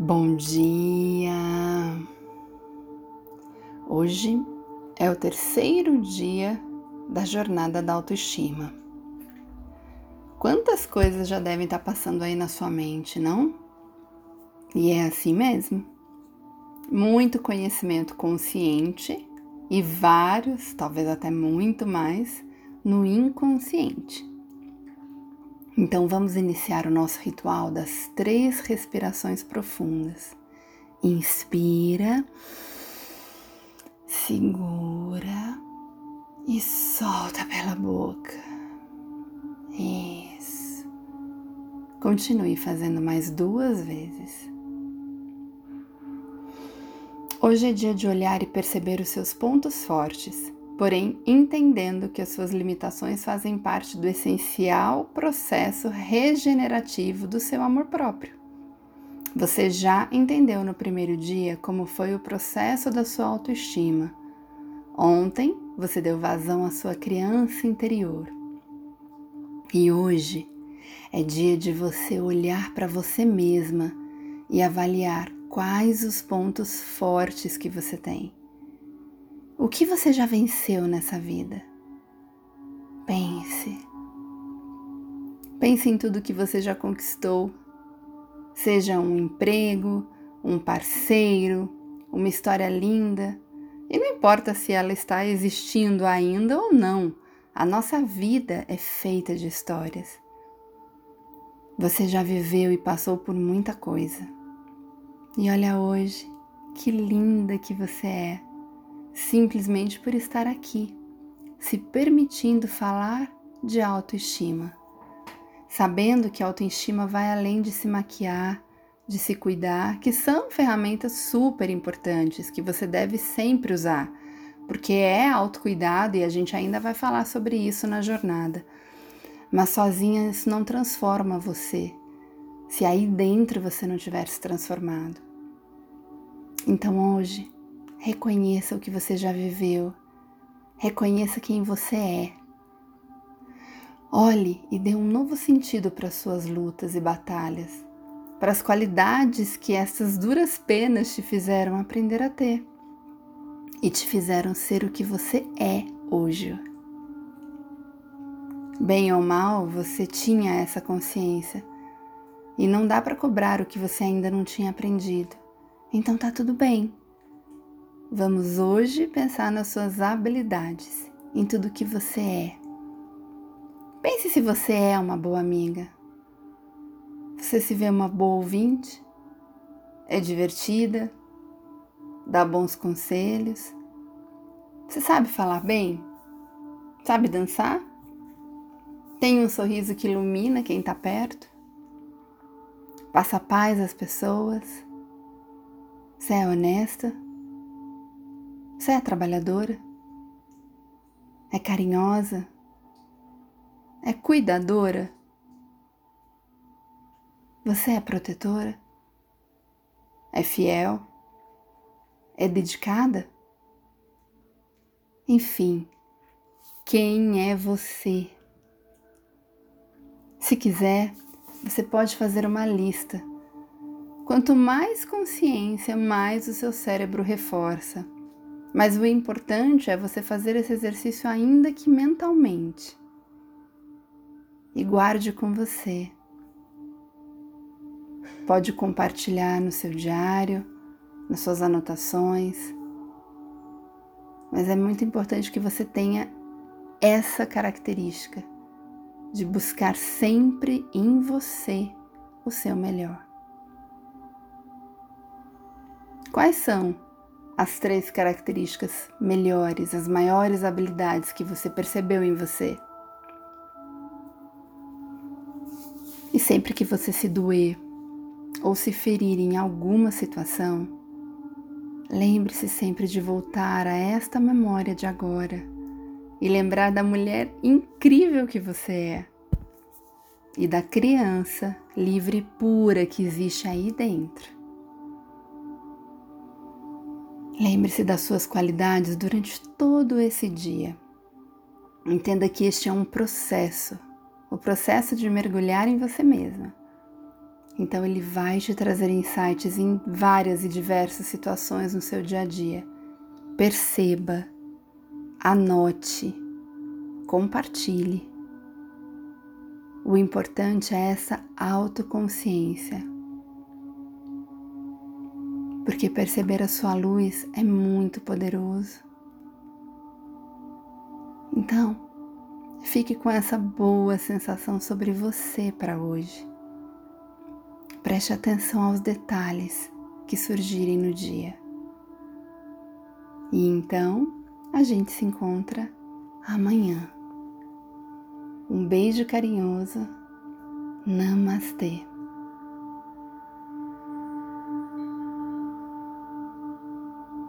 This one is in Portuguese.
Bom dia! Hoje é o terceiro dia da jornada da autoestima. Quantas coisas já devem estar passando aí na sua mente, não? E é assim mesmo. Muito conhecimento consciente e vários, talvez até muito mais, no inconsciente. Então vamos iniciar o nosso ritual das três respirações profundas. Inspira, segura e solta pela boca. Isso. Continue fazendo mais duas vezes. Hoje é dia de olhar e perceber os seus pontos fortes porém entendendo que as suas limitações fazem parte do essencial processo regenerativo do seu amor próprio. Você já entendeu no primeiro dia como foi o processo da sua autoestima. Ontem você deu vazão à sua criança interior. E hoje é dia de você olhar para você mesma e avaliar quais os pontos fortes que você tem o que você já venceu nessa vida? Pense. Pense em tudo que você já conquistou, seja um emprego, um parceiro, uma história linda. E não importa se ela está existindo ainda ou não, a nossa vida é feita de histórias. Você já viveu e passou por muita coisa. E olha hoje, que linda que você é simplesmente por estar aqui, se permitindo falar de autoestima, sabendo que a autoestima vai além de se maquiar, de se cuidar, que são ferramentas super importantes que você deve sempre usar, porque é autocuidado e a gente ainda vai falar sobre isso na jornada. Mas sozinha isso não transforma você, se aí dentro você não tiver se transformado. Então hoje, Reconheça o que você já viveu. Reconheça quem você é. Olhe e dê um novo sentido para suas lutas e batalhas, para as qualidades que essas duras penas te fizeram aprender a ter e te fizeram ser o que você é hoje. Bem ou mal, você tinha essa consciência e não dá para cobrar o que você ainda não tinha aprendido. Então tá tudo bem. Vamos hoje pensar nas suas habilidades, em tudo que você é. Pense se você é uma boa amiga. Você se vê uma boa ouvinte? É divertida? Dá bons conselhos? Você sabe falar bem? Sabe dançar? Tem um sorriso que ilumina quem está perto? Passa paz às pessoas? Você é honesta? Você é trabalhadora? É carinhosa? É cuidadora? Você é protetora? É fiel? É dedicada? Enfim, quem é você? Se quiser, você pode fazer uma lista. Quanto mais consciência, mais o seu cérebro reforça. Mas o importante é você fazer esse exercício ainda que mentalmente. E guarde com você. Pode compartilhar no seu diário, nas suas anotações. Mas é muito importante que você tenha essa característica de buscar sempre em você o seu melhor. Quais são as três características melhores, as maiores habilidades que você percebeu em você. E sempre que você se doer ou se ferir em alguma situação, lembre-se sempre de voltar a esta memória de agora e lembrar da mulher incrível que você é e da criança livre e pura que existe aí dentro. Lembre-se das suas qualidades durante todo esse dia. Entenda que este é um processo, o processo de mergulhar em você mesma. Então ele vai te trazer insights em várias e diversas situações no seu dia a dia. Perceba, anote, compartilhe. O importante é essa autoconsciência. Porque perceber a sua luz é muito poderoso. Então, fique com essa boa sensação sobre você para hoje. Preste atenção aos detalhes que surgirem no dia. E então a gente se encontra amanhã. Um beijo carinhoso. Namastê.